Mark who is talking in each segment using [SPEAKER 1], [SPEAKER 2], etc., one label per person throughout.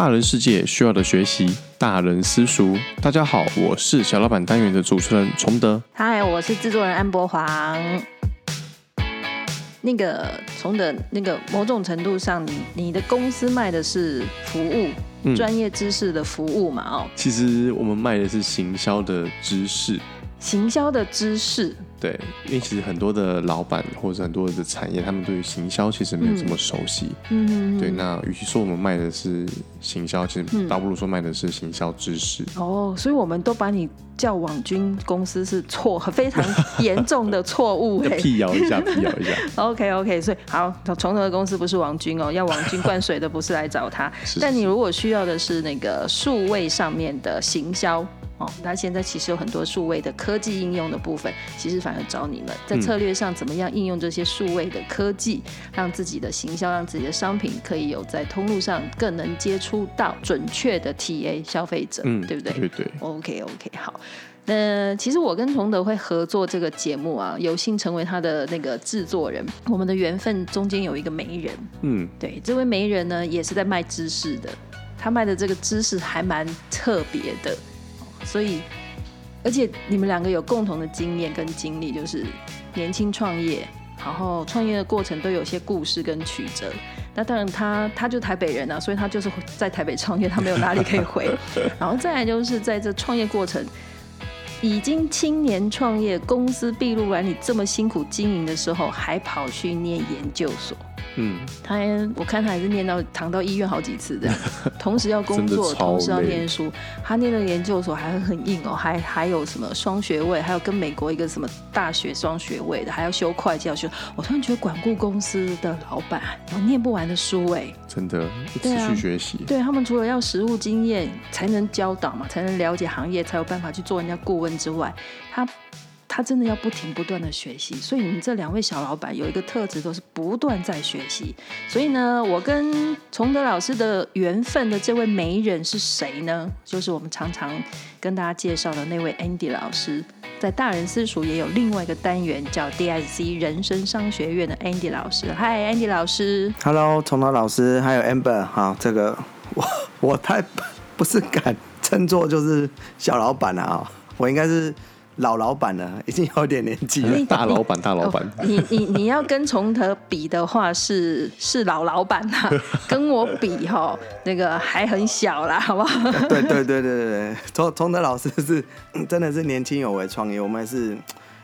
[SPEAKER 1] 大人世界需要的学习，大人私塾。大家好，我是小老板单元的主持人崇德。
[SPEAKER 2] 嗨，我是制作人安博煌。那个崇德，那个某种程度上，你你的公司卖的是服务，专业知识的服务嘛？哦，
[SPEAKER 1] 其实我们卖的是行销的知识。
[SPEAKER 2] 行销的知识，
[SPEAKER 1] 对，因为其实很多的老板或者很多的产业，他们对于行销其实没有这么熟悉。嗯，对。那与其说我们卖的是行销，其实倒不如说卖的是行销知识。
[SPEAKER 2] 哦，所以我们都把你叫网军公司是错，非常 严重的错误。
[SPEAKER 1] 辟谣一下，辟谣一下。
[SPEAKER 2] OK OK，所以好，从头的公司不是网军哦，要网军灌水的不是来找他。但你如果需要的是那个数位上面的行销。哦，那现在其实有很多数位的科技应用的部分，其实反而找你们在策略上怎么样应用这些数位的科技，让自己的行销，让自己的商品可以有在通路上更能接触到准确的 TA 消费者，嗯，对不对？
[SPEAKER 1] 对对。
[SPEAKER 2] OK OK，好。那其实我跟崇德会合作这个节目啊，有幸成为他的那个制作人，我们的缘分中间有一个媒人，嗯，对，这位媒人呢也是在卖知识的，他卖的这个知识还蛮特别的。所以，而且你们两个有共同的经验跟经历，就是年轻创业，然后创业的过程都有些故事跟曲折。那当然，他他就台北人啊，所以他就是在台北创业，他没有哪里可以回。然后再来就是在这创业过程，已经青年创业，公司闭路管理这么辛苦经营的时候，还跑去念研究所。嗯，他我看他还是念到躺到医院好几次的，同时要工作，同时要念书。他念的研究所还很硬哦，还还有什么双学位，还有跟美国一个什么大学双学位的，还要修会计要修。我突然觉得管顾公司的老板有念不完的书哎，
[SPEAKER 1] 真的持续学习。
[SPEAKER 2] 对他们除了要实务经验才能教导嘛，才能了解行业，才有办法去做人家顾问之外，他。他真的要不停不断的学习，所以你们这两位小老板有一个特质，都是不断在学习。所以呢，我跟崇德老师的缘分的这位媒人是谁呢？就是我们常常跟大家介绍的那位 Andy 老师，在大人私塾也有另外一个单元叫 DSC 人生商学院的 Andy 老师。嗨，Andy 老师。
[SPEAKER 3] Hello，崇德老师，还有 Amber。好，这个我我太不是敢称作就是小老板了啊，我应该是。老老板了，已经有点年纪了。
[SPEAKER 1] 大老板，大老板。
[SPEAKER 2] 你你你要跟崇德比的话，是是老老板啊。跟我比哈，那个还很小啦，好不好？
[SPEAKER 3] 对对对对对对，崇崇德老师是真的是年轻有为创业，我们是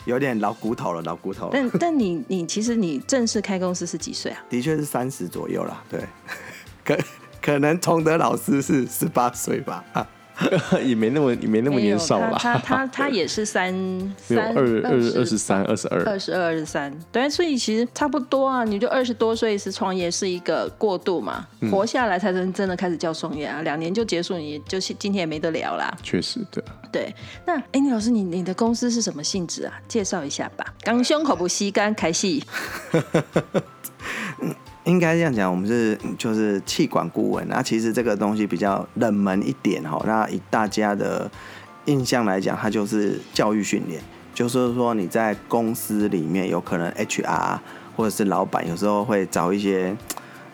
[SPEAKER 3] 有点老骨头了，老骨头。
[SPEAKER 2] 但但你你其实你正式开公司是几岁啊？
[SPEAKER 3] 的确是三十左右啦，对。可可能崇德老师是十八岁吧。
[SPEAKER 1] 也没那么也没那么年少吧？
[SPEAKER 2] 他他他也是三 三
[SPEAKER 1] 二二二十三二十二
[SPEAKER 2] 二十二二十三，对，所以其实差不多啊。你就二十多岁是创业是一个过渡嘛，活下来才能真的开始叫创业啊。两年就结束，你就是今天也没得聊啦。
[SPEAKER 1] 确实，对
[SPEAKER 2] 对。那哎，你老师，你你的公司是什么性质啊？介绍一下吧。刚胸口不吸干开戏。
[SPEAKER 3] 应该这样讲，我们是就是气管顾问。那其实这个东西比较冷门一点哈。那以大家的印象来讲，它就是教育训练，就是说你在公司里面有可能 HR 或者是老板有时候会找一些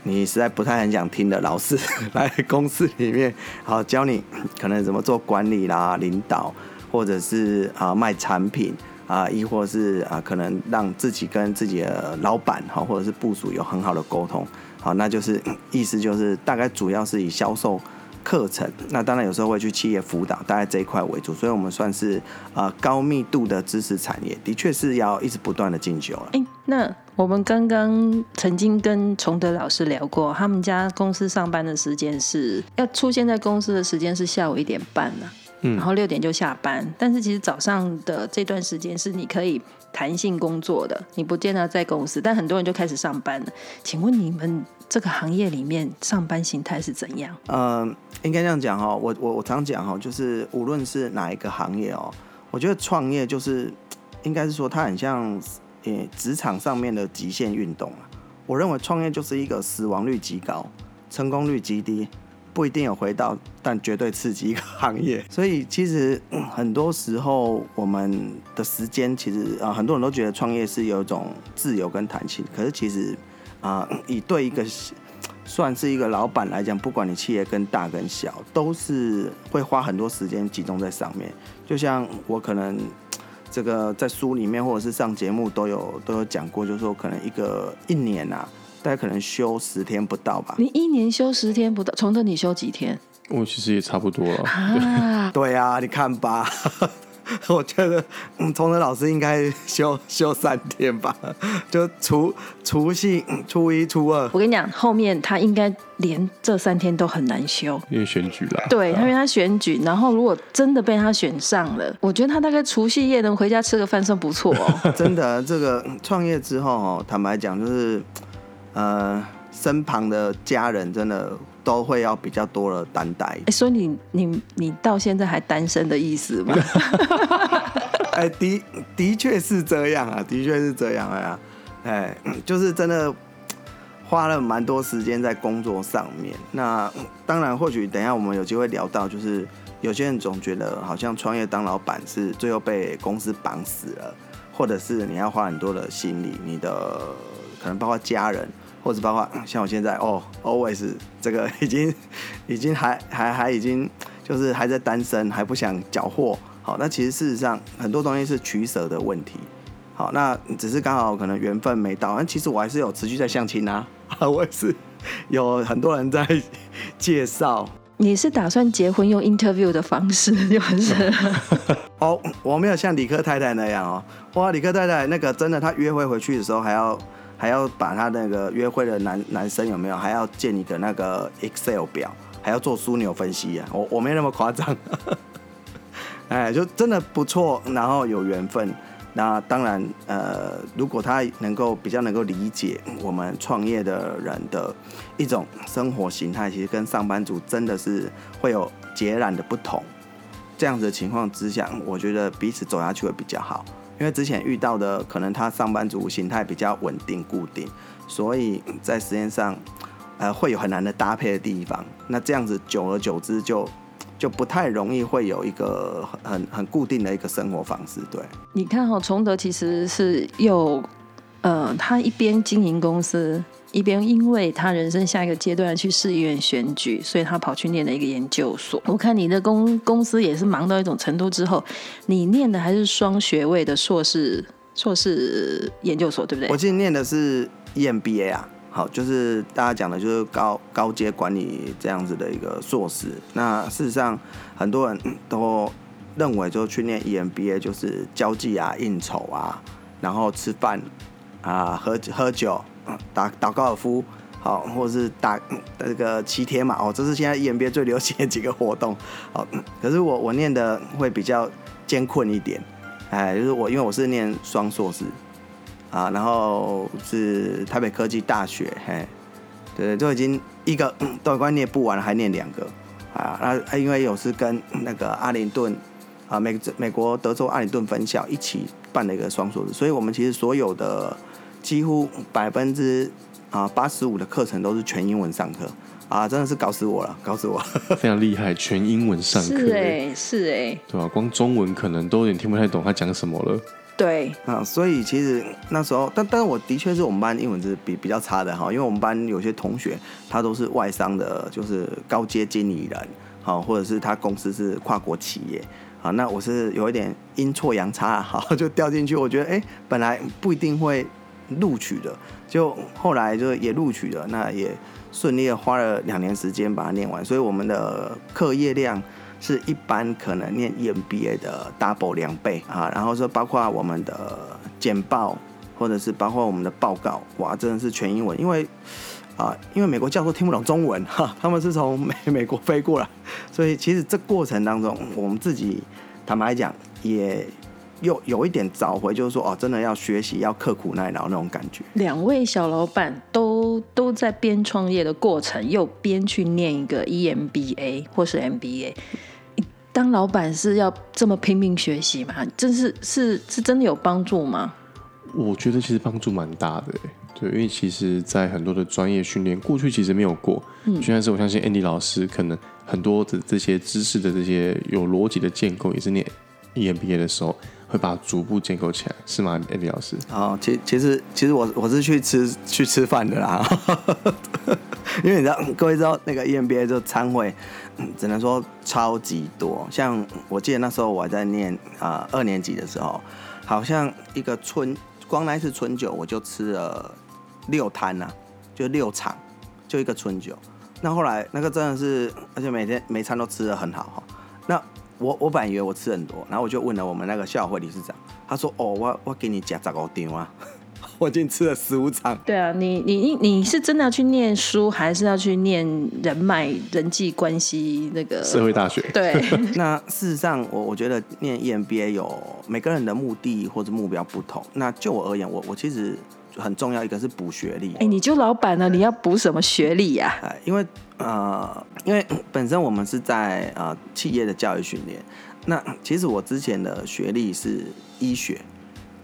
[SPEAKER 3] 你实在不太很想听的老师 来公司里面，好教你可能怎么做管理啦、领导，或者是啊卖产品。啊，亦或是啊，可能让自己跟自己的老板哈，或者是部署有很好的沟通，好，那就是 意思就是大概主要是以销售课程，那当然有时候会去企业辅导，大概这一块为主，所以我们算是啊高密度的知识产业，的确是要一直不断的进修了。
[SPEAKER 2] 哎，那我们刚刚曾经跟崇德老师聊过，他们家公司上班的时间是要出现在公司的时间是下午一点半呢。然后六点就下班，但是其实早上的这段时间是你可以弹性工作的，你不见得在公司，但很多人就开始上班了。请问你们这个行业里面上班形态是怎样？
[SPEAKER 3] 嗯，应该这样讲哈，我我我常讲哈，就是无论是哪一个行业哦，我觉得创业就是应该是说它很像呃职场上面的极限运动啊。我认为创业就是一个死亡率极高，成功率极低。不一定有回到，但绝对刺激一个行业。所以其实很多时候我们的时间，其实啊，很多人都觉得创业是有一种自由跟弹性。可是其实啊，以对一个算是一个老板来讲，不管你企业跟大跟小，都是会花很多时间集中在上面。就像我可能这个在书里面或者是上节目都有都有讲过，就是说可能一个一年啊，大概可能休十天不到吧。
[SPEAKER 2] 你一年休十天不到，从这你休几天？
[SPEAKER 1] 我其实也差不多了。
[SPEAKER 3] 啊，对 啊，你看吧。我觉得，嗯，崇德老师应该休休三天吧，就除除夕、初一、初二。
[SPEAKER 2] 我跟你讲，后面他应该连这三天都很难休，
[SPEAKER 1] 因为选举了。
[SPEAKER 2] 对，因为他选举，然后如果真的被他选上了，我觉得他大概除夕夜能回家吃个饭算不错哦。
[SPEAKER 3] 真的，这个创业之后哦，坦白讲，就是呃，身旁的家人真的。都会要比较多的担待。
[SPEAKER 2] 哎，所以你你你到现在还单身的意思吗？
[SPEAKER 3] 哎，的的确是这样啊，的确是这样啊。哎，就是真的花了蛮多时间在工作上面。那当然，或许等一下我们有机会聊到，就是有些人总觉得好像创业当老板是最后被公司绑死了，或者是你要花很多的心力，你的可能包括家人。或者包括像我现在哦，always 这个已经 已经还还还已经就是还在单身，还不想缴获。好，那其实事实上很多东西是取舍的问题。好，那只是刚好可能缘分没到。但其实我还是有持续在相亲啊，我也是有很多人在介绍。
[SPEAKER 2] 你是打算结婚用 interview 的方式，就是？
[SPEAKER 3] 哦，我没有像李克太太那样哦。哇，李克太太那个真的，她约会回去的时候还要。还要把他那个约会的男男生有没有？还要建一个那个 Excel 表，还要做枢纽分析啊！我我没那么夸张，哎，就真的不错，然后有缘分。那当然，呃，如果他能够比较能够理解我们创业的人的一种生活形态，其实跟上班族真的是会有截然的不同。这样子的情况之下，我觉得彼此走下去会比较好。因为之前遇到的可能他上班族形态比较稳定固定，所以在时间上，呃，会有很难的搭配的地方。那这样子久而久之就就不太容易会有一个很很固定的一个生活方式。对，
[SPEAKER 2] 你看哈，崇德其实是又，呃，他一边经营公司。一边因为他人生下一个阶段去市议员选举，所以他跑去念了一个研究所。我看你的公公司也是忙到一种程度之后，你念的还是双学位的硕士硕士研究所，对不对？
[SPEAKER 3] 我今天念的是 EMBA 啊，好，就是大家讲的就是高高阶管理这样子的一个硕士。那事实上很多人都认为，就去念 EMBA 就是交际啊、应酬啊，然后吃饭啊、喝喝酒。打打高尔夫，好，或者是打那个骑铁马哦，这是现在 EMBA 最流行的几个活动。好，可是我我念的会比较艰困一点，哎，就是我因为我是念双硕士啊，然后是台北科技大学，嘿，对，都已经一个都快念不完了，还念两个啊，那因为有是跟那个阿灵顿啊美美国德州阿灵顿分校一起办了一个双硕士，所以我们其实所有的。几乎百分之啊八十五的课程都是全英文上课啊，真的是搞死我了，搞死我了！
[SPEAKER 1] 非常厉害，全英文上课，
[SPEAKER 2] 是哎，是哎，
[SPEAKER 1] 对吧？光中文可能都有点听不太懂他讲什么了。
[SPEAKER 2] 对
[SPEAKER 3] 啊，所以其实那时候，但但是我的确是我们班英文是比比较差的哈，因为我们班有些同学他都是外商的，就是高阶经理人，好，或者是他公司是跨国企业。啊，那我是有一点阴错阳差，好就掉进去。我觉得，哎，本来不一定会。录取的，就后来就也录取了，那也顺利的花了两年时间把它念完，所以我们的。课业量是一般可能念 EMBA 的。double 两倍啊，然后说包括我们的。简报或者是包括我们的。报告，哇，真的。是全英文，因为啊，因为美国教授听不懂中文哈，他们是从美美国飞过来，所以其实这过程当中，我们自己坦白讲也。又有一点找回，就是说哦，真的要学习，要刻苦耐劳那种感觉。
[SPEAKER 2] 两位小老板都都在边创业的过程，又边去念一个 EMBA 或是 MBA。当老板是要这么拼命学习吗？真是是是真的有帮助吗？
[SPEAKER 1] 我觉得其实帮助蛮大的，对，因为其实，在很多的专业训练过去其实没有过。嗯，虽然是我相信 Andy 老师可能很多的这些知识的这些有逻辑的建构，也是念 EMBA 的时候。会把它逐步建构起来，是吗，Andy 老师？
[SPEAKER 3] 哦，其其实其实我我是去吃去吃饭的啦，因为你知道，各位知道那个 EMBA 就参会，只能说超级多。像我记得那时候我还在念啊二年级的时候，好像一个春光那一次春酒我就吃了六摊呐，就六场，就一个春酒。那后来那个真的是，而且每天每餐都吃的很好哈。那我我本来以为我吃很多，然后我就问了我们那个校会理事长，他说：“哦，我我给你加十五张啊。”我已经吃了十五场。
[SPEAKER 2] 对啊，你你你是真的要去念书，还是要去念人脉、人际关系那个
[SPEAKER 1] 社会大学？
[SPEAKER 2] 对。
[SPEAKER 3] 那事实上，我我觉得念 EMBA 有每个人的目的或者目标不同。那就我而言，我我其实很重要一个是补学历。
[SPEAKER 2] 哎，你就老板了？你要补什么学历呀？
[SPEAKER 3] 哎，因为呃，因为本身我们是在呃企业的教育训练。那其实我之前的学历是医学。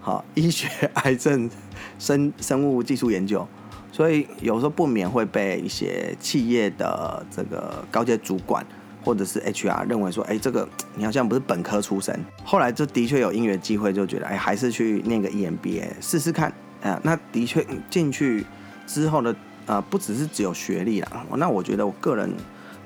[SPEAKER 3] 好，医学、癌症、生生物技术研究，所以有时候不免会被一些企业的这个高阶主管或者是 HR 认为说，哎，这个你好像不是本科出身。后来就的确有音乐机会，就觉得，哎，还是去念个 EMBA 试试看。啊，那的确进去之后的，呃，不只是只有学历啦。那我觉得我个人。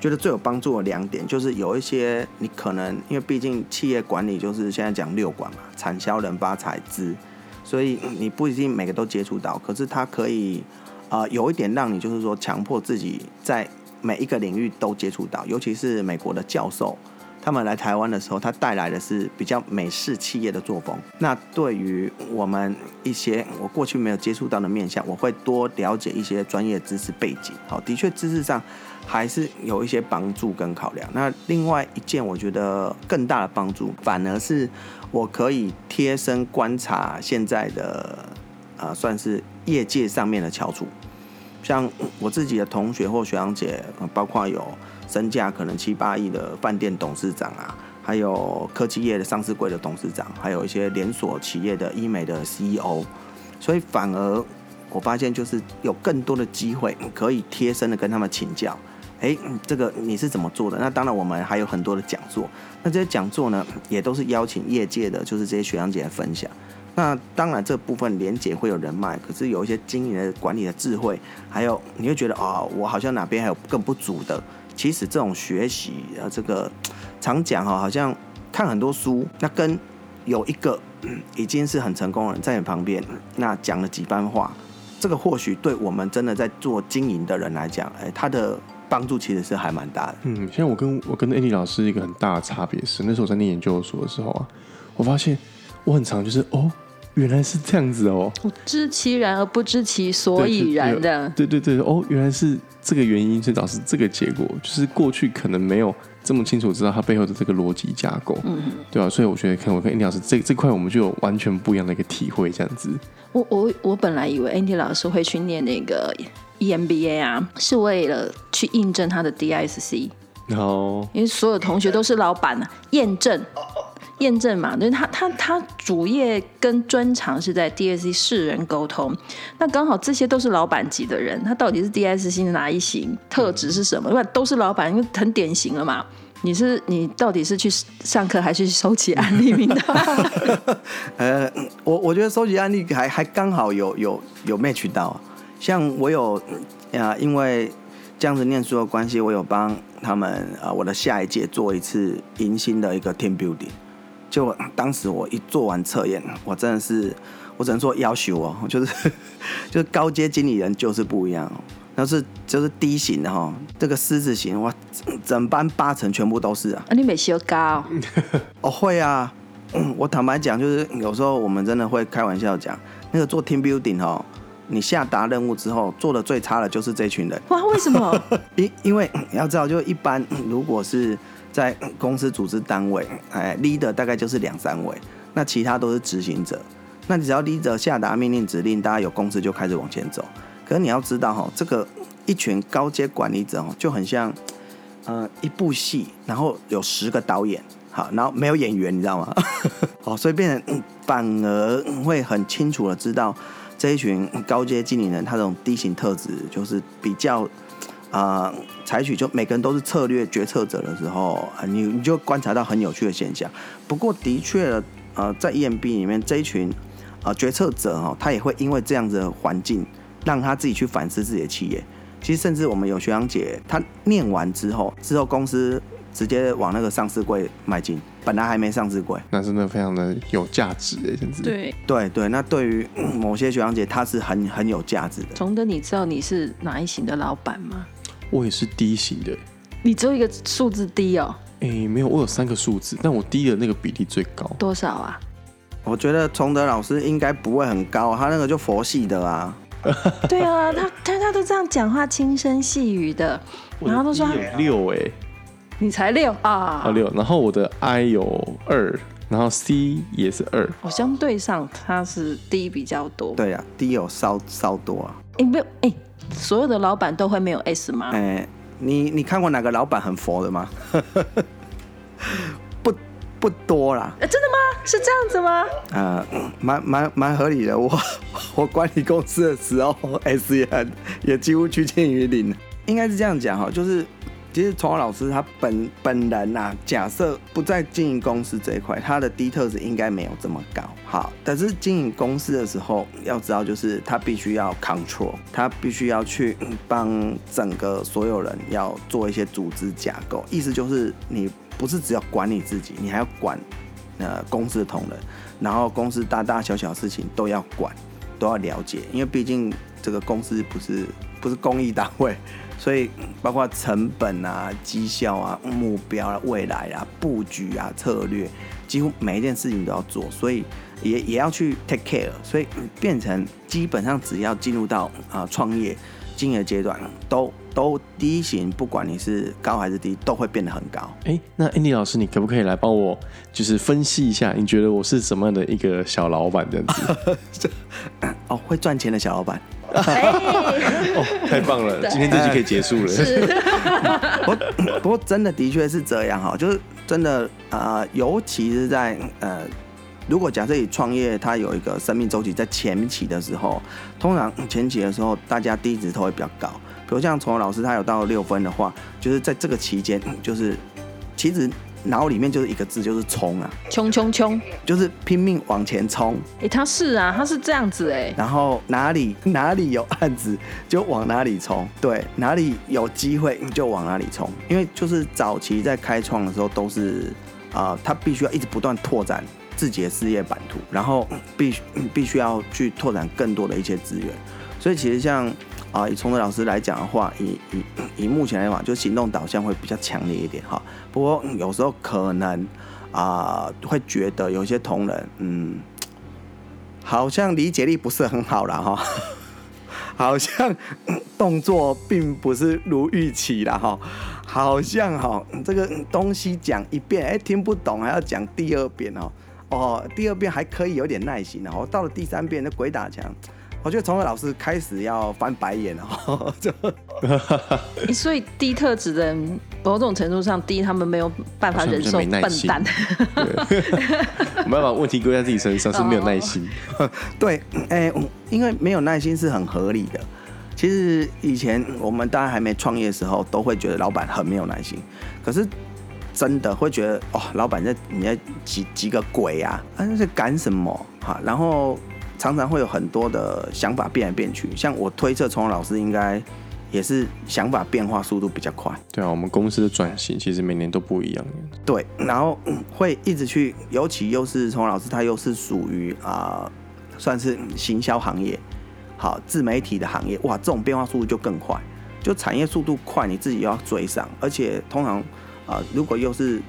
[SPEAKER 3] 觉得最有帮助的两点，就是有一些你可能因为毕竟企业管理就是现在讲六管嘛，产销人发财资，所以你不一定每个都接触到，可是它可以啊有一点让你就是说强迫自己在每一个领域都接触到，尤其是美国的教授，他们来台湾的时候，他带来的是比较美式企业的作风。那对于我们一些我过去没有接触到的面向，我会多了解一些专业知识背景。好，的确知识上。还是有一些帮助跟考量。那另外一件，我觉得更大的帮助，反而是我可以贴身观察现在的，呃，算是业界上面的翘楚。像我自己的同学或学长姐，包括有身价可能七八亿的饭店董事长啊，还有科技业的上市柜的董事长，还有一些连锁企业的医美的 CEO。所以反而我发现，就是有更多的机会可以贴身的跟他们请教。哎，这个你是怎么做的？那当然，我们还有很多的讲座。那这些讲座呢，也都是邀请业界的，就是这些学长姐来分享。那当然，这部分连结会有人脉，可是有一些经营的管理的智慧，还有你会觉得啊，我好像哪边还有更不足的。其实这种学习，呃，这个 常讲哈，好像看很多书，那跟有一个已经是很成功的人在你旁边，那讲了几番话，这个或许对我们真的在做经营的人来讲，哎，他的。帮助其实是还蛮大的。
[SPEAKER 1] 嗯，像我跟我跟 Andy 老师一个很大的差别是，那时候我在念研究所的时候啊，我发现我很常就是哦，原来是这样子哦，
[SPEAKER 2] 知其然而不知其所以然的。
[SPEAKER 1] 对对对，哦，原来是这个原因，所以导致这个结果，就是过去可能没有这么清楚知道它背后的这个逻辑架构，嗯，对吧？所以我觉得，看我跟 Andy 老师这这块，我们就有完全不一样的一个体会，这样子。
[SPEAKER 2] 我我我本来以为 Andy 老师会去念那个。EMBA 啊，是为了去印证他的 DISC，
[SPEAKER 1] 哦，
[SPEAKER 2] 因为所有同学都是老板啊，验证，验证嘛，就是他他他主业跟专长是在 DISC 世人沟通，那刚好这些都是老板级的人，他到底是 DISC 的哪一型，特质是什么？因为都是老板，因为很典型了嘛。你是你到底是去上课还是收集案例名单？
[SPEAKER 3] 呃，我我觉得收集案例还还刚好有有有 match 到。像我有啊，因为这样子念书的关系，我有帮他们啊，我的下一届做一次迎新的一个 team building。就当时我一做完测验，我真的是，我只能说要求哦，就是 就是高阶经理人就是不一样，哦那是就是低型的哈，这个狮子型哇，整班八成全部都是啊。
[SPEAKER 2] 啊，你没修高？
[SPEAKER 3] 哦，会啊。我坦白讲，就是有时候我们真的会开玩笑讲，那个做 team building 哦。你下达任务之后做的最差的就是这群人
[SPEAKER 2] 哇？为什么？
[SPEAKER 3] 因因为你要知道，就一般如果是在公司组织单位，哎，leader 大概就是两三位，那其他都是执行者。那你只要 leader 下达命令指令，大家有公司就开始往前走。可是你要知道哈，这个一群高阶管理者哦，就很像呃一部戏，然后有十个导演，好，然后没有演员，你知道吗？哦，所以变成反而会很清楚的知道。这一群高阶经理人，他这种低型特质，就是比较啊，采取就每个人都是策略决策者的时候，你你就观察到很有趣的现象。不过，的确，呃，在 EMB 里面这一群啊决策者哈，他也会因为这样子的环境，让他自己去反思自己的企业。其实甚至我们有学长姐，她念完之后，之后公司直接往那个上市柜迈进，本来还没上市柜，
[SPEAKER 1] 那真的非常的有价值哎，甚至
[SPEAKER 2] 对
[SPEAKER 3] 对对，那对于某些学长姐，她是很很有价值的。
[SPEAKER 2] 崇德，你知道你是哪一型的老板吗？
[SPEAKER 1] 我也是 D 型的，
[SPEAKER 2] 你只有一个数字低哦。
[SPEAKER 1] 哎，没有，我有三个数字，但我低的那个比例最高。
[SPEAKER 2] 多少啊？
[SPEAKER 3] 我觉得崇德老师应该不会很高，他那个就佛系的啊。
[SPEAKER 2] 对啊，他他他都这样讲话，轻声细语的，然后都说
[SPEAKER 1] 有六哎，
[SPEAKER 2] 你才六啊？
[SPEAKER 1] 啊六，然后我的 I 有二，然后 C 也是二。
[SPEAKER 2] 我相对上他是 D 比较多。
[SPEAKER 3] 对啊，D 有稍稍多啊。
[SPEAKER 2] 哎，没有哎，所有的老板都会没有 S 吗？
[SPEAKER 3] 哎，你你看过哪个老板很佛的吗？不不多啦。
[SPEAKER 2] 真的吗？是这样子吗？
[SPEAKER 3] 呃，蛮蛮蛮合理的。我 我管理公司的时候，S 也很也几乎趋近于零。应该是这样讲哈，就是其实崇华老师他本本人呐，假设不在经营公司这一块，他的低特质应该没有这么高。好，但是经营公司的时候，要知道就是他必须要 control，他必须要去帮整个所有人要做一些组织架构，意思就是你不是只要管你自己，你还要管。呃，公司的同仁，然后公司大大小小事情都要管，都要了解，因为毕竟这个公司不是不是公益单位，所以包括成本啊、绩效啊、目标啊、未来啊、布局啊、策略，几乎每一件事情都要做，所以也也要去 take care，所以变成基本上只要进入到啊创业经营的阶段，都。都低型，不管你是高还是低，都会变得很高。
[SPEAKER 1] 哎，那 Andy 老师，你可不可以来帮我，就是分析一下，你觉得我是什么样的一个小老板这样子？
[SPEAKER 3] 哦，会赚钱的小老板。
[SPEAKER 1] 哦，太棒了！今天这集可以结束了。
[SPEAKER 2] 是。
[SPEAKER 3] 不不过真的的确是这样哈，就是真的啊，尤其是在呃。如果假设你创业，它有一个生命周期，在前期的时候，通常前期的时候，大家低值都会比较高。比如像崇老师，他有到六分的话，就是在这个期间，就是其实脑里面就是一个字，就是冲啊，
[SPEAKER 2] 冲冲冲，
[SPEAKER 3] 就是拼命往前冲。
[SPEAKER 2] 哎，他是啊，他是这样子哎。
[SPEAKER 3] 然后哪里哪里有案子就往哪里冲，对，哪里有机会就往哪里冲。因为就是早期在开创的时候，都是啊，他必须要一直不断拓展。自己的事业版图，然后必 必须要去拓展更多的一些资源，所以其实像啊，以崇德老师来讲的话，以以 以目前来讲，就行动导向会比较强烈一点哈。不过有时候可能啊，会觉得有些同仁，嗯，好像理解力不是很好了哈，好像 动作并不是如预期了哈，好像哈这个东西讲一遍，哎，听不懂还要讲第二遍哦。哦，第二遍还可以有点耐心然后到了第三遍那鬼打墙，我觉得从何老师开始要翻白眼了。就，
[SPEAKER 2] 所以低特质的人，某种程度上低，他们没有办法忍受笨蛋。
[SPEAKER 1] 没办法，问题归在自己身上，是没有耐心。
[SPEAKER 3] 对，哎，因为没有耐心是很合理的。其实以前我们大家还没创业的时候，都会觉得老板很没有耐心，可是。真的会觉得哦，老板在你在急急个鬼啊？那是赶什么？哈，然后常常会有很多的想法变来变去。像我推测，崇老师应该也是想法变化速度比较快。
[SPEAKER 1] 对啊，我们公司的转型其实每年都不一样。
[SPEAKER 3] 对，然后会一直去，尤其又是崇老师，他又是属于啊，算是行销行业，好自媒体的行业，哇，这种变化速度就更快。就产业速度快，你自己又要追上，而且通常。啊，如果又是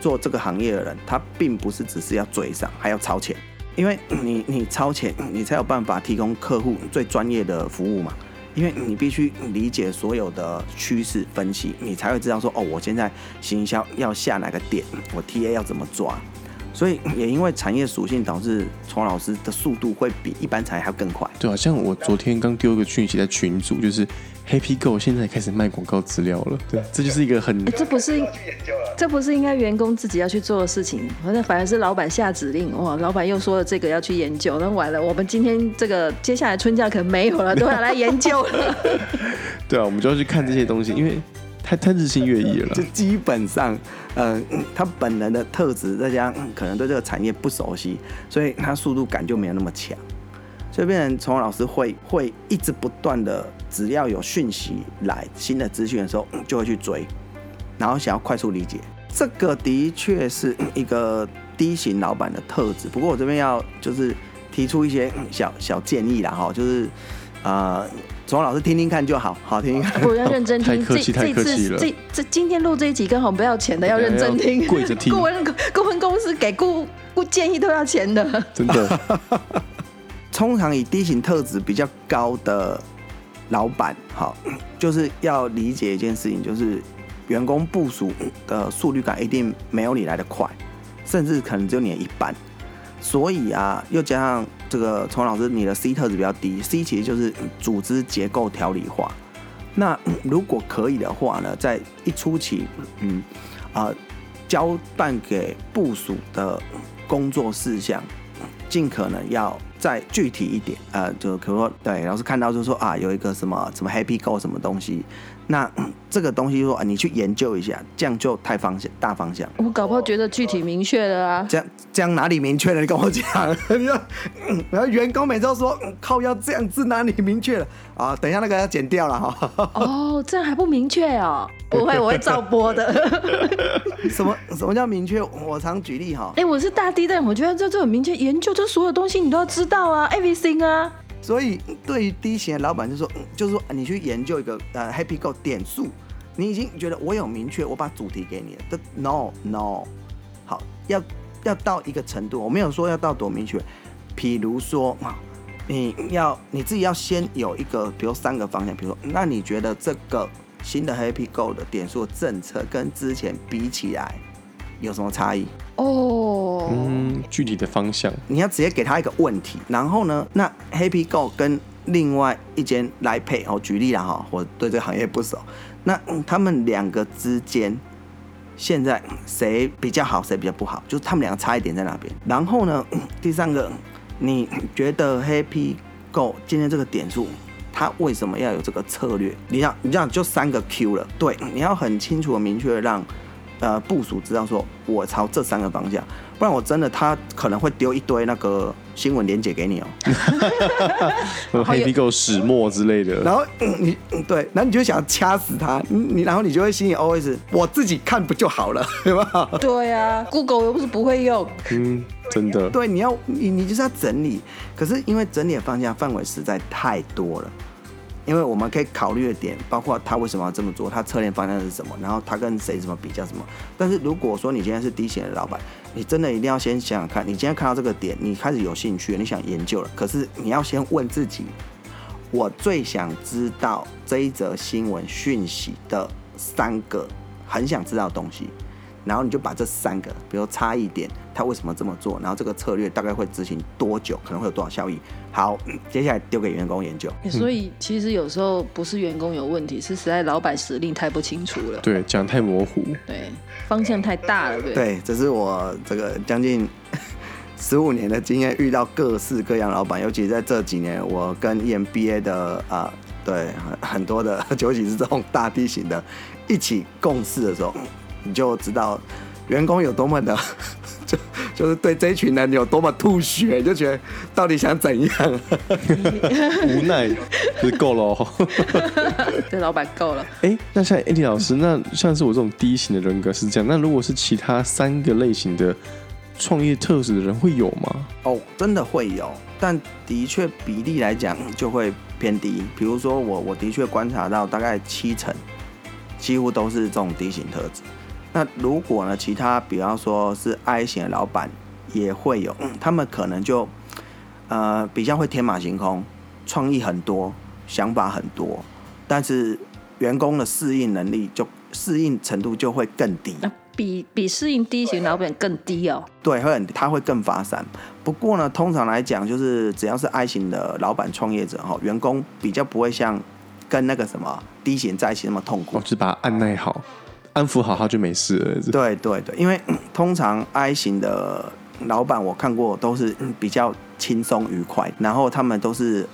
[SPEAKER 3] 做这个行业的人，他并不是只是要嘴上，还要超前，因为你你超前，你才有办法提供客户最专业的服务嘛。因为你必须理解所有的趋势分析，你才会知道说，哦，我现在行销要下哪个点，我 TA 要怎么抓。所以也因为产业属性导致崇老师的速度会比一般产业还要更快。
[SPEAKER 1] 对啊，像我昨天刚丢一个讯息在群组，就是。Happy Go 现在开始卖广告资料了，对，这就是一个很，
[SPEAKER 2] 这不是，这不是应该员工自己要去做的事情，反正反而是老板下指令，哇，老板又说了这个要去研究，那完了，我们今天这个接下来春假可能没有了，都要来研究了。
[SPEAKER 1] 对啊，我们就要去看这些东西，因为太太日新月异了。
[SPEAKER 3] 就基本上，嗯，他本人的特质，再加上可能对这个产业不熟悉，所以他速度感就没有那么强。所以变成从老师会会一直不断的，只要有讯息来新的资讯的时候，就会去追，然后想要快速理解。这个的确是一个低型老板的特质。不过我这边要就是提出一些小小建议啦，哈，就是呃，从老师听听看就好，好听。
[SPEAKER 2] 我要认真听。
[SPEAKER 1] 太客气，太客气了。
[SPEAKER 2] 这这今天录这一集刚好不要钱的，要认真听。
[SPEAKER 1] 跪着听。
[SPEAKER 2] 顾问顾问公司给顾顾建议都要钱的，
[SPEAKER 1] 真的。
[SPEAKER 3] 通常以低型特质比较高的老板，好，就是要理解一件事情，就是员工部署的速率感一定没有你来的快，甚至可能只有你的一半。所以啊，又加上这个从老师你的 C 特质比较低，C 其实就是组织结构条理化。那 如果可以的话呢，在一初期，嗯啊，交办给部署的工作事项，尽可能要。再具体一点，呃，就可如说，对，老师看到就说啊，有一个什么什么 Happy Go 什么东西，那 这个东西说啊，你去研究一下，这样就太方向大方向。
[SPEAKER 2] 我搞不好觉得具体明确了啊。
[SPEAKER 3] 这样这样哪里明确了？你跟我讲，然后员工每次都说靠，要这样子哪里明确了啊？等一下那个要剪掉了哈。
[SPEAKER 2] 哦，这样还不明确哦？不会，我会照播的。
[SPEAKER 3] 什么什么叫明确？我常举例哈。
[SPEAKER 2] 哎，我是大地但我觉得这这很明确，研究这所有东西你都要知道啊，everything 啊。
[SPEAKER 3] 所以对于低型的老板就说，就是说你去研究一个呃 Happy Go 点数，你已经觉得我有明确，我把主题给你了。的 No No，好，要要到一个程度，我没有说要到多明确。譬如说啊，你要你自己要先有一个，比如三个方向，比如说，那你觉得这个。新的 Happy Go 的点数政策跟之前比起来有什么差异？
[SPEAKER 2] 哦，
[SPEAKER 1] 嗯，具体的方向，
[SPEAKER 3] 你要直接给他一个问题，然后呢，那 Happy Go 跟另外一间来配哦，举例了哈，我对这个行业不熟，那他们两个之间现在谁比较好，谁比较不好？就是他们两个差一点在哪边？然后呢，第三个，你觉得 Happy Go 今天这个点数？他为什么要有这个策略？你想，你这样就三个 Q 了。对，你要很清楚的、明确的让呃部署知道，说我朝这三个方向，不然我真的他可能会丢一堆那个新闻连接给你哦，
[SPEAKER 1] 黑皮狗始末之类的。
[SPEAKER 3] 然后你对，然后你就想掐死他，你然后你就会心里 always 我自己看不就好了，对吧？
[SPEAKER 2] 对啊，Google 又不是不会用。
[SPEAKER 1] 嗯，真的。
[SPEAKER 3] 对，你要你你就是要整理，可是因为整理的方向范围实在太多了。因为我们可以考虑的点，包括他为什么要这么做，他策略方向是什么，然后他跟谁怎么比较什么。但是如果说你今天是低险的老板，你真的一定要先想想看，你今天看到这个点，你开始有兴趣，你想研究了，可是你要先问自己，我最想知道这一则新闻讯息的三个很想知道的东西。然后你就把这三个，比如差异点，他为什么这么做？然后这个策略大概会执行多久？可能会有多少效益？好，接下来丢给员工研究。
[SPEAKER 2] 所以其实有时候不是员工有问题，是实在老板指令太不清楚了。
[SPEAKER 1] 对，讲太模糊。
[SPEAKER 2] 对，方向太大了。对。
[SPEAKER 3] 对，这是我这个将近十五年的经验，遇到各式各样老板，尤其在这几年，我跟 EMBA 的啊，对很多的，尤其是这种大地形的，一起共事的时候。你就知道员工有多么的，就就是对这群人有多么吐血，就觉得到底想怎样？
[SPEAKER 1] 无奈，是够了。
[SPEAKER 2] 这老板够了。
[SPEAKER 1] 哎，那像 Andy 老师，那像是我这种低型的人格是这样，那如果是其他三个类型的创业特质的人会有吗？
[SPEAKER 3] 哦，真的会有，但的确比例来讲就会偏低。比如说我，我的确观察到大概七成，几乎都是这种低型特质。那如果呢？其他比方说是 I 型的老板也会有，他们可能就呃比较会天马行空，创意很多，想法很多，但是员工的适应能力就适应程度就会更低。
[SPEAKER 2] 比比适应低型老板更低哦。
[SPEAKER 3] 对，会很他会更发散。不过呢，通常来讲，就是只要是 I 型的老板创业者哈，员工比较不会像跟那个什么低型在一起那么痛苦。
[SPEAKER 1] 哦，是把他按耐好。安抚好他就没事了。
[SPEAKER 3] 对对对，因为 通常 I 型的老板我看过都是比较轻松愉快，然后他们都是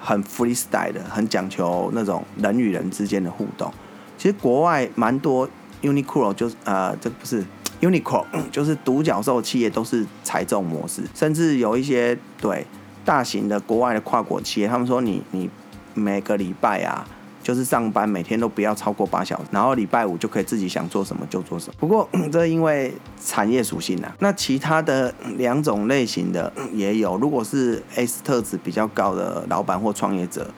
[SPEAKER 3] 很 freestyle 的，很讲求那种人与人之间的互动。其实国外蛮多 Uniqlo 就是呃，这不是 Uniqlo，就是独角兽企业都是财政模式，甚至有一些对大型的国外的跨国企业，他们说你你每个礼拜啊。就是上班每天都不要超过八小时，然后礼拜五就可以自己想做什么就做什么。不过这因为产业属性啊，那其他的两种类型的也有。如果是 S 特质比较高的老板或创业者，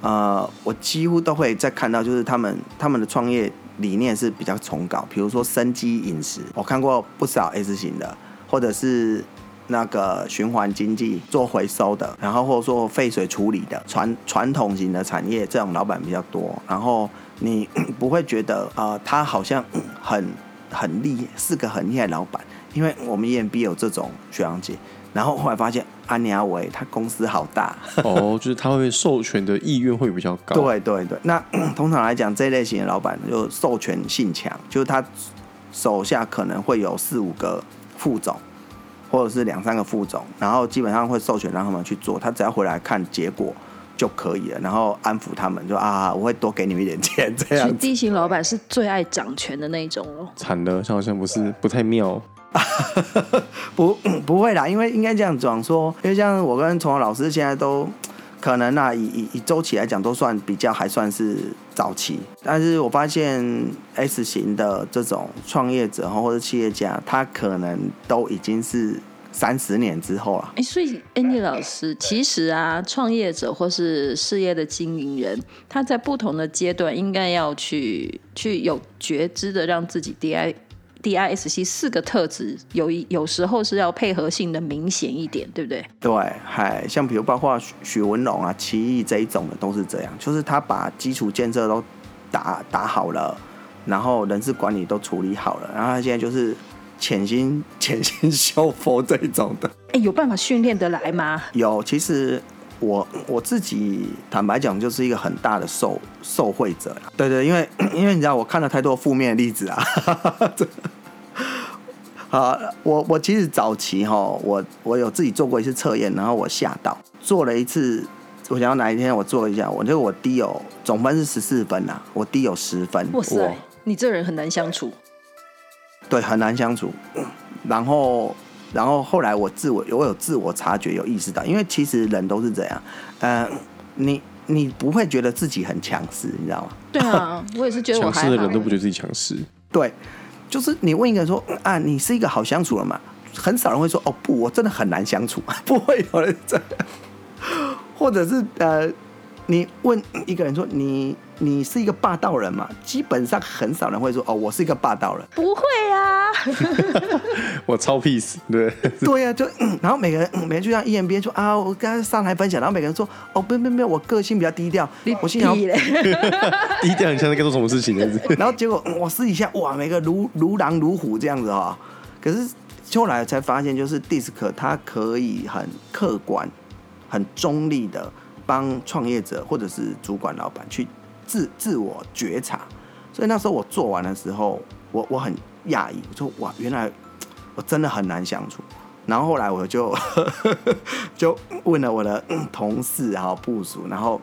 [SPEAKER 3] 呃，我几乎都会再看到，就是他们他们的创业理念是比较崇高，比如说生机饮食，我看过不少 S 型的，或者是。那个循环经济做回收的，然后或者说废水处理的传传统型的产业，这种老板比较多。然后你 不会觉得呃，他好像很很厉，是个很厉害老板，因为我们 EMB 有这种学长姐。然后后来发现安尼阿维他公司好大
[SPEAKER 1] 哦，就是他会授权的意愿会比较高。
[SPEAKER 3] 对对对，那通常来讲这类型的老板就授权性强，就是他手下可能会有四五个副总。或者是两三个副总，然后基本上会授权让他们去做，他只要回来看结果就可以了，然后安抚他们，就啊，我会多给你们一点钱这样。
[SPEAKER 2] 地形老板是最爱掌权的那种哦。
[SPEAKER 1] 惨了，好像不是不太妙。
[SPEAKER 3] 不不会啦，因为应该这样讲说，因为像我跟崇华老师现在都可能啊，以以以周期来讲都算比较还算是早期，但是我发现 S 型的这种创业者或者企业家，他可能都已经是。三十年之后了，
[SPEAKER 2] 哎，所以 Andy 老师，其实啊，创业者或是事业的经营人，他在不同的阶段，应该要去去有觉知的，让自己 DI D I S C 四个特质，有一有时候是要配合性的明显一点，对不对？
[SPEAKER 3] 对，嗨，像比如包括许文龙啊、奇艺这一种的，都是这样，就是他把基础建设都打打好了，然后人事管理都处理好了，然后他现在就是。潜心潜心修佛这一种的，
[SPEAKER 2] 哎，有办法训练得来吗？
[SPEAKER 3] 有，其实我我自己坦白讲，就是一个很大的受受惠者对对，因为 因为你知道，我看了太多负面的例子啊。好，我我其实早期哈，我我有自己做过一次测验，然后我吓到，做了一次，我想要哪一天我做一下，我觉得我低有总分是十四分呐，我低有十分。
[SPEAKER 2] 哇塞，你这人很难相处。
[SPEAKER 3] 对，很难相处。然后，然后后来我自我，我有自我察觉，有意识到，因为其实人都是这样。嗯，你你不会觉得自己很强势，你知道吗？
[SPEAKER 2] 对啊，我也是觉得
[SPEAKER 1] 强势的人都不觉得自己强势。
[SPEAKER 3] 对，就是你问一个人说啊，你是一个好相处的嘛？很少人会说哦，不，我真的很难相处，不会有人这样。或者是呃，你问一个人说你。你是一个霸道人嘛？基本上很少人会说哦，我是一个霸道人。
[SPEAKER 2] 不会啊，
[SPEAKER 1] 我超 peace。对
[SPEAKER 3] 对呀，就然后每个人每个人就像 EMBA 说啊，我刚刚上台分享，然后每个人说哦，不不不，我个性比较低调。我心想
[SPEAKER 1] 低调，你现在在做什么事情？
[SPEAKER 3] 然后结果我私底下哇，每个如如狼如虎这样子哈。可是后来才发现，就是 DISC 它可以很客观、很中立的帮创业者或者是主管、老板去。自自我觉察，所以那时候我做完的时候，我我很讶异，我说哇，原来我真的很难相处。然后后来我就 就问了我的同事然后部署，然后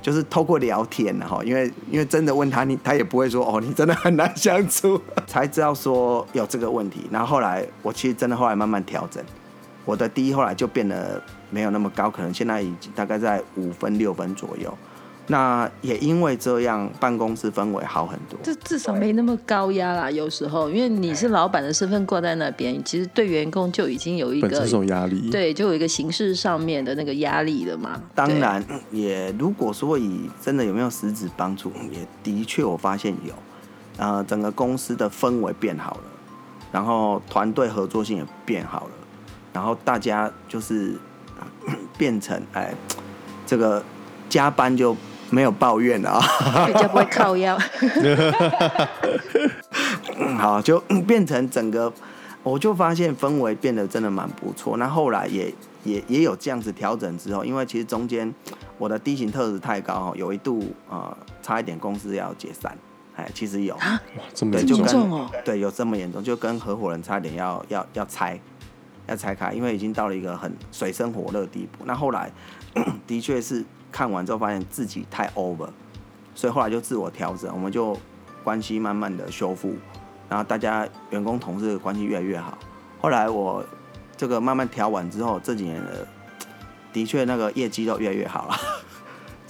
[SPEAKER 3] 就是透过聊天然后因为因为真的问他，你他也不会说哦，你真的很难相处，才知道说有这个问题。然后后来我其实真的后来慢慢调整，我的第一后来就变得没有那么高，可能现在已经大概在五分六分左右。那也因为这样，办公室氛围好很多。
[SPEAKER 2] 这至少没那么高压啦。有时候，因为你是老板的身份挂在那边，其实对员工就已经有一个
[SPEAKER 1] 这种压力。
[SPEAKER 2] 对，就有一个形式上面的那个压力了嘛。
[SPEAKER 3] 当然，也如果说以真的有没有实质帮助，也的确我发现有。呃，整个公司的氛围变好了，然后团队合作性也变好了，然后大家就是 变成哎，这个加班就。没有抱怨了啊，
[SPEAKER 2] 比较不会靠腰。
[SPEAKER 3] 好，就变成整个，我就发现氛围变得真的蛮不错。那后来也也也有这样子调整之后，因为其实中间我的低型特质太高，有一度呃差一点公司要解散。哎，其实有
[SPEAKER 1] 啊，这么严
[SPEAKER 2] 重哦？
[SPEAKER 3] 对，有这么严重，就跟合伙人差点要要要拆，要拆开，因为已经到了一个很水深火热的地步。那后来的确是。看完之后发现自己太 over，所以后来就自我调整，我们就关系慢慢的修复，然后大家员工同事的关系越来越好。后来我这个慢慢调完之后，这几年的的确那个业绩都越来越好了。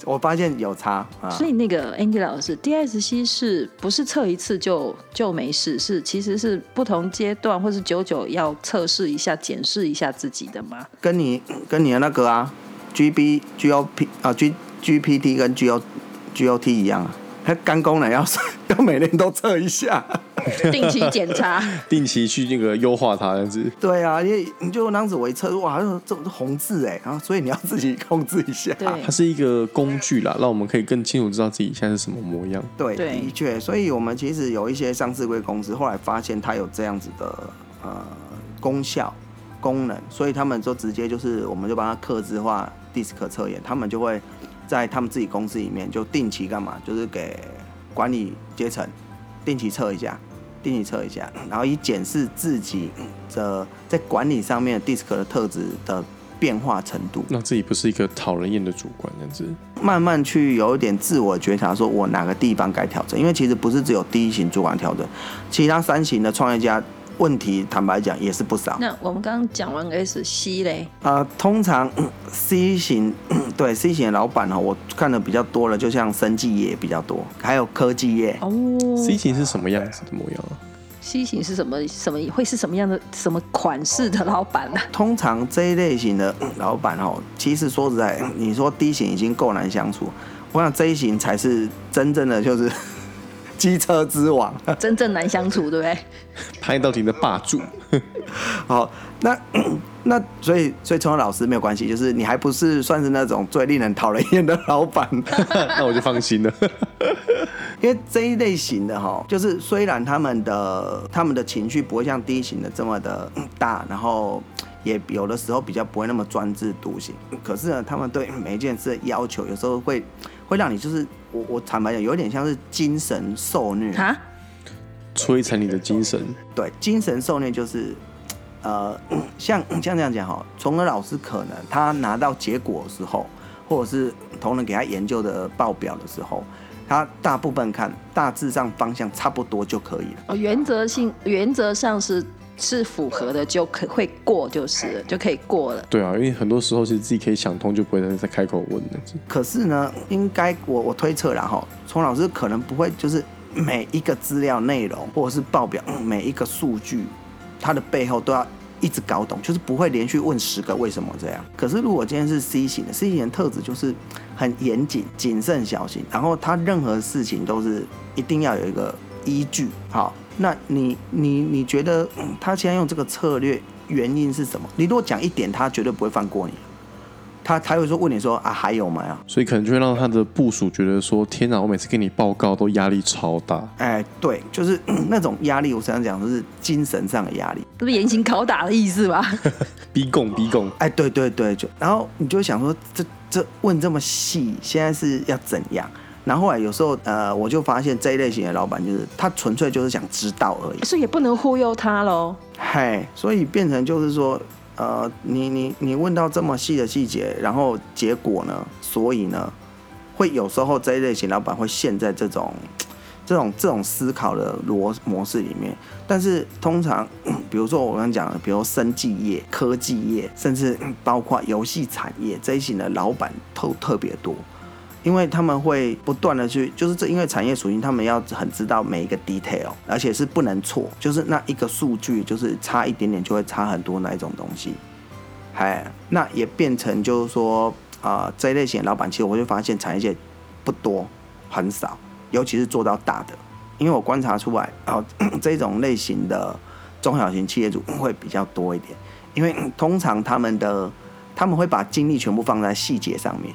[SPEAKER 3] 我发现有差啊。
[SPEAKER 2] 所以那个 Andy 老师，DSC 是不是测一次就就没事？是其实是不同阶段或是久久要测试一下、检视一下自己的吗？
[SPEAKER 3] 跟你跟你的那个啊，GB、GOP 啊、G、GPT 跟 GO、GOT 一样啊。它肝功能要要每年都测一下，
[SPEAKER 2] 定期检查，
[SPEAKER 1] 定期去那个优化它这样子。
[SPEAKER 3] 对啊，因为你就那样子我一测，哇，这这红字哎，然后所以你要自己控制一下。
[SPEAKER 2] 对，
[SPEAKER 1] 它是一个工具啦，让我们可以更清楚知道自己现在是什么模样。
[SPEAKER 3] 对，的确，所以我们其实有一些上市贵公司后来发现它有这样子的呃功效功能，所以他们就直接就是我们就帮它刻字化 DISC 测验，他们就会。在他们自己公司里面，就定期干嘛？就是给管理阶层定期测一下，定期测一下，然后以检视自己的在管理上面 DISC 的特质的变化程度。
[SPEAKER 1] 那自己不是一个讨人厌的主管，这样子。
[SPEAKER 3] 慢慢去有一点自我觉察，说我哪个地方该调整。因为其实不是只有第一型主管调整，其他三型的创业家。问题坦白讲也是不少。
[SPEAKER 2] 那我们刚刚讲完 S C 嘞？
[SPEAKER 3] 啊，通常 C 型 对 C 型的老板哈，我看的比较多了，就像生技业比较多，还有科技业。
[SPEAKER 2] 哦
[SPEAKER 1] ，C 型是什么样子的模样啊
[SPEAKER 2] ？C 型是什么什么会是什么样的什么款式的老板呢？
[SPEAKER 3] 通常这一类型的 老板哦，其实说实在，你说 D 型已经够难相处，我想这一型才是真正的就是。机车之王，
[SPEAKER 2] 真正难相处，对不对？
[SPEAKER 1] 拍到底的霸主。
[SPEAKER 3] 好，那 那所以所以陈老师没有关系，就是你还不是算是那种最令人讨人厌的老板，
[SPEAKER 1] 那我就放心了。
[SPEAKER 3] 因为这一类型的哈，就是虽然他们的他们的情绪不会像第一型的这么的 大，然后也有的时候比较不会那么专制独行，可是呢，他们对每一件事的要求有时候会会让你就是。我我坦白讲，有点像是精神受虐啊，
[SPEAKER 1] 摧残你的精神。
[SPEAKER 3] 对，精神受虐就是，呃，像像这样讲哈，从而老师可能他拿到结果的时候，或者是同仁给他研究的报表的时候，他大部分看大致上方向差不多就可以了。
[SPEAKER 2] 哦，原则性原则上是。是符合的就可会过，就是就可以过了。
[SPEAKER 1] 对啊，因为很多时候其实自己可以想通，就不会再再开口问了。
[SPEAKER 3] 可是呢，应该我我推测然后，从老师可能不会就是每一个资料内容或者是报表每一个数据，它的背后都要一直搞懂，就是不会连续问十个为什么这样。可是如果今天是 C 型的，C 型的特质就是很严谨、谨慎、小心，然后他任何事情都是一定要有一个依据，好。那你你你觉得他现在用这个策略原因是什么？你如果讲一点，他绝对不会放过你。他他会说问你说啊还有吗？
[SPEAKER 1] 所以可能就会让他的部署觉得说天哪，我每次跟你报告都压力超大。
[SPEAKER 3] 哎，对，就是那种压力。我常常讲的是精神上的压力，
[SPEAKER 2] 这不严刑拷打的意思吧？
[SPEAKER 1] 逼供逼供。
[SPEAKER 3] 哎，对对对，就然后你就想说这这问这么细，现在是要怎样？然后来有时候，呃，我就发现这一类型的老板，就是他纯粹就是想知道而已，
[SPEAKER 2] 所以也不能忽悠他喽。
[SPEAKER 3] 嗨，所以变成就是说，呃，你你你问到这么细的细节，然后结果呢？所以呢，会有时候这一类型老板会陷在这种 这种这种思考的逻模式里面。但是通常，比如说我刚刚讲的，比如生技业、科技业，甚至包括游戏产业这一型的老板，都特别多。因为他们会不断的去，就是这因为产业属性，他们要很知道每一个 detail，而且是不能错，就是那一个数据就是差一点点就会差很多那一种东西，哎，那也变成就是说啊这一类型的老板，其实我就发现产业界不多，很少，尤其是做到大的，因为我观察出来，然后 这种类型的中小型企业主会比较多一点，因为通常他们的他们会把精力全部放在细节上面。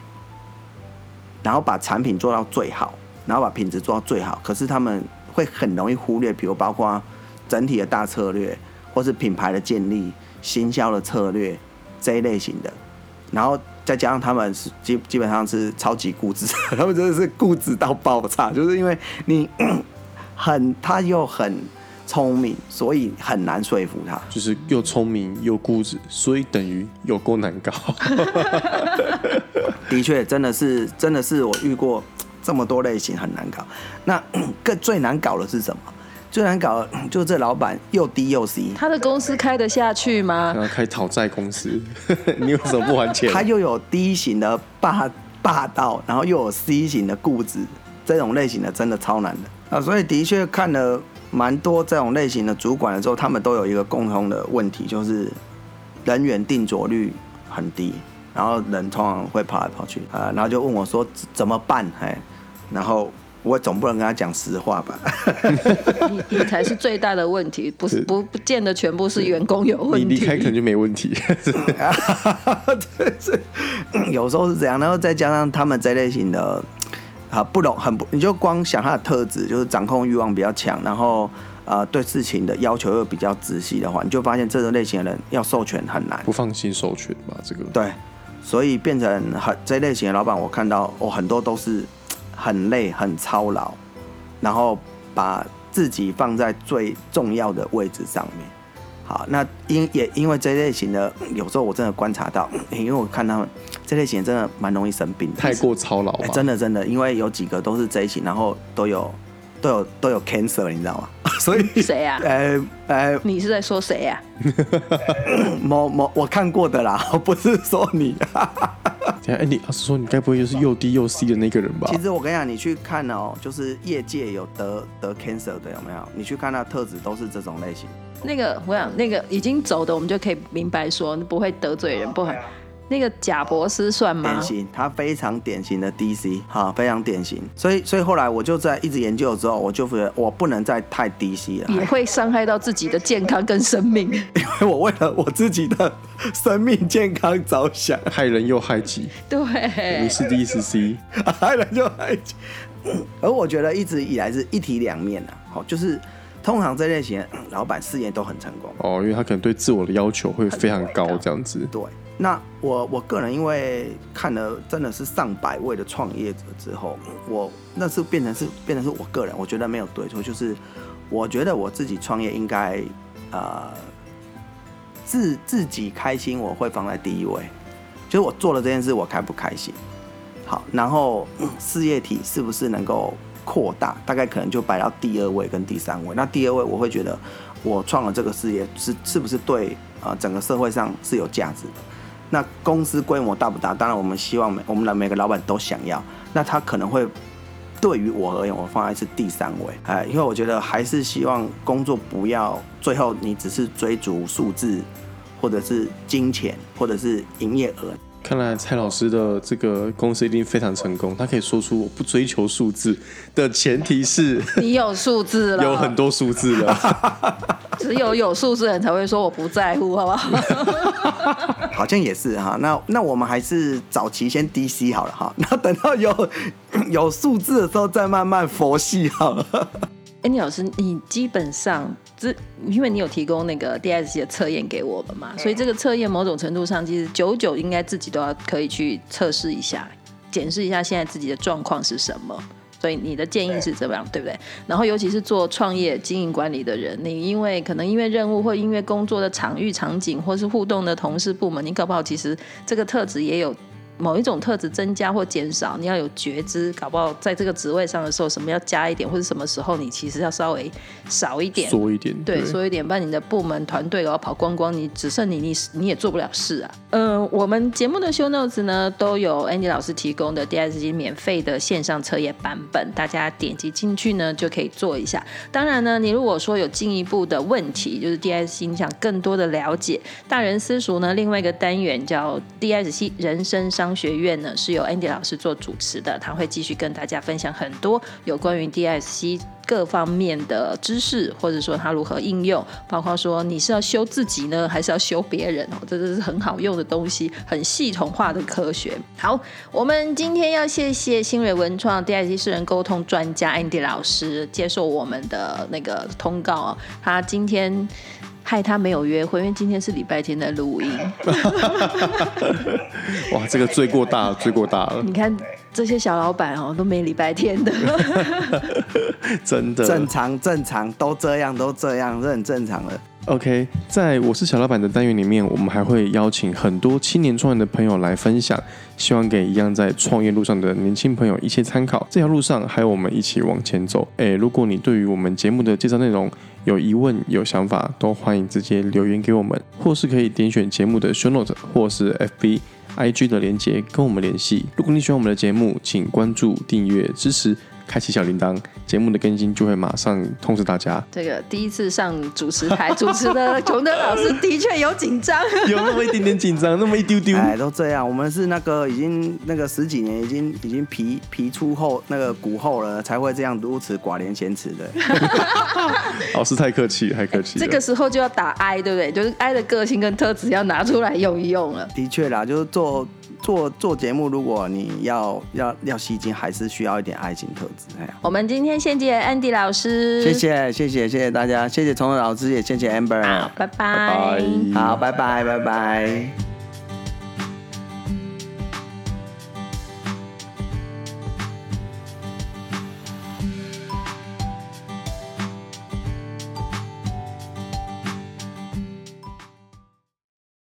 [SPEAKER 3] 然后把产品做到最好，然后把品质做到最好。可是他们会很容易忽略，比如包括整体的大策略，或是品牌的建立、行销的策略这一类型的。然后再加上他们是基基本上是超级固执，他们真的是固执到爆炸，就是因为你 很他又很聪明，所以很难说服他。
[SPEAKER 1] 就是又聪明又固执，所以等于有够难搞。
[SPEAKER 3] 的确，真的是，真的是我遇过这么多类型很难搞。那 更最难搞的是什么？最难搞 就这老板又低又 C，
[SPEAKER 2] 他的公司开得下去吗？
[SPEAKER 1] 然后开讨债公司，你为什么不还钱？
[SPEAKER 3] 他又有 D 型的霸霸道，然后又有 C 型的固执，这种类型的真的超难的啊！所以的确看了蛮多这种类型的主管的时候，他们都有一个共同的问题，就是人员定着率很低。然后人通常会跑来跑去啊，然后就问我说怎么办？哎，然后我总不能跟他讲实话吧？
[SPEAKER 2] 你 你才是最大的问题，不是不不见得全部是员工有问题。
[SPEAKER 1] 你离开可能就没问题。
[SPEAKER 3] 对，是有时候是这样，然后再加上他们这类型的啊不容很不，你就光想他的特质，就是掌控欲望比较强，然后呃对事情的要求又比较仔细的话，你就发现这种类型的人要授权很难，
[SPEAKER 1] 不放心授权吧？这个
[SPEAKER 3] 对。所以变成很这类型的老板，我看到哦，很多都是很累、很操劳，然后把自己放在最重要的位置上面。好，那因也因为这类型的，有时候我真的观察到，因为我看他们这类型真的蛮容易生病的，
[SPEAKER 1] 太过操劳
[SPEAKER 3] 真的真的，因为有几个都是这一型，然后都有都有都有 cancer，你知道吗？所以
[SPEAKER 2] 谁呀？呃呃，你是在说谁 呀？
[SPEAKER 3] 某某我看过的啦，不是说你。
[SPEAKER 1] 哎，你是说你该不会就是又低又 C 的那个人吧？
[SPEAKER 3] 其实我跟你讲，你去看哦，就是业界有得得 cancer 的有没有？你去看他特质都是这种类型。
[SPEAKER 2] 那个我想，那个已经走的，我们就可以明白说不会得罪人，不会。那个贾博士算吗？
[SPEAKER 3] 典型，他非常典型的 DC，哈，非常典型。所以，所以后来我就在一直研究之后，我就觉得我不能再太 DC 了，
[SPEAKER 2] 也会伤害到自己的健康跟生命。
[SPEAKER 3] 因为我为了我自己的生命健康着想，
[SPEAKER 1] 害人又害己。
[SPEAKER 2] 对，
[SPEAKER 1] 你是 DC，
[SPEAKER 3] 害人又害己。而我觉得一直以来是一体两面的，好，就是通常这类型老板事业都很成功
[SPEAKER 1] 哦，因为他可能对自我的要求会非常高，这样子。
[SPEAKER 3] 对。那我我个人因为看了真的是上百位的创业者之后，我那是变成是变成是我个人，我觉得没有对错，就是我觉得我自己创业应该呃自自己开心，我会放在第一位，就是我做了这件事我开不开心，好，然后事业体是不是能够扩大，大概可能就摆到第二位跟第三位。那第二位我会觉得我创了这个事业是是不是对啊整个社会上是有价值的。那公司规模大不大？当然，我们希望每我们的每个老板都想要。那他可能会对于我而言，我放在是第三位，哎，因为我觉得还是希望工作不要最后你只是追逐数字，或者是金钱，或者是营业额。
[SPEAKER 1] 看来蔡老师的这个公司一定非常成功。他可以说出“我不追求数字”的前提是
[SPEAKER 2] 你有数字了，
[SPEAKER 1] 有很多数字了。
[SPEAKER 2] 只有有数字人才会说我不在乎，好不好？
[SPEAKER 3] 好像也是哈。那那我们还是早期先 DC 好了哈。那等到有有数字的时候再慢慢佛系好了。
[SPEAKER 2] 哎，李老师，你基本上这，因为你有提供那个 DSC 的测验给我们嘛，所以这个测验某种程度上，其实九九应该自己都要可以去测试一下，检视一下现在自己的状况是什么。所以你的建议是怎么样，对不对？然后尤其是做创业经营管理的人，你因为可能因为任务或因为工作的场域场景，或是互动的同事部门，你搞不好其实这个特质也有。某一种特质增加或减少，你要有觉知，搞不好在这个职位上的时候，什么要加一点，或者什么时候你其实要稍微少一点，
[SPEAKER 1] 缩一点，
[SPEAKER 2] 对，缩一点，不然你的部门团队要跑光光，你只剩你，你你也做不了事啊。嗯，我们节目的 show notes 呢，都有 Andy 老师提供的 DSG 免费的线上测验版本，大家点击进去呢就可以做一下。当然呢，你如果说有进一步的问题，就是 DSC 你想更多的了解，大人私塾呢，另外一个单元叫 DSC 人生商。学院呢是由 Andy 老师做主持的，他会继续跟大家分享很多有关于 DSC 各方面的知识，或者说他如何应用，包括说你是要修自己呢，还是要修别人哦，这都是很好用的东西，很系统化的科学。好，我们今天要谢谢新蕊文创 DSC 私人沟通专家 Andy 老师接受我们的那个通告哦，他今天。害他没有约会，因为今天是礼拜天在录音。
[SPEAKER 1] 哇，这个罪过大，罪过大了。
[SPEAKER 2] 你看这些小老板哦，都没礼拜天的。
[SPEAKER 1] 真的。
[SPEAKER 3] 正常，正常，都这样，都这样，是很正常的。
[SPEAKER 1] OK，在我是小老板的单元里面，我们还会邀请很多青年创业的朋友来分享，希望给一样在创业路上的年轻朋友一些参考。这条路上还有我们一起往前走。哎，如果你对于我们节目的介绍内容有疑问、有想法，都欢迎直接留言给我们，或是可以点选节目的 Show Note 或是 FB、IG 的连接跟我们联系。如果你喜欢我们的节目，请关注、订阅、支持。开启小铃铛，节目的更新就会马上通知大家。
[SPEAKER 2] 这个第一次上主持台主持的琼德老师的确有紧张，
[SPEAKER 1] 有那么一点点紧张，那么一丢丢。
[SPEAKER 3] 哎，都这样，我们是那个已经那个十几年，已经已经皮皮出后那个骨后了，才会这样如此寡廉鲜耻的。
[SPEAKER 1] 老师太客气，太客气。
[SPEAKER 2] 这个时候就要打 I，对不对？就是 I 的个性跟特质要拿出来用一用了。
[SPEAKER 3] 的确啦，就是做。做做节目，如果你要要要吸睛，还是需要一点爱情特质。哎，
[SPEAKER 2] 我们今天谢谢 Andy 老师，
[SPEAKER 3] 谢谢谢谢谢谢大家，谢谢虫虫老师，也谢谢 Amber，好
[SPEAKER 2] 拜拜，
[SPEAKER 3] 好，拜拜拜拜。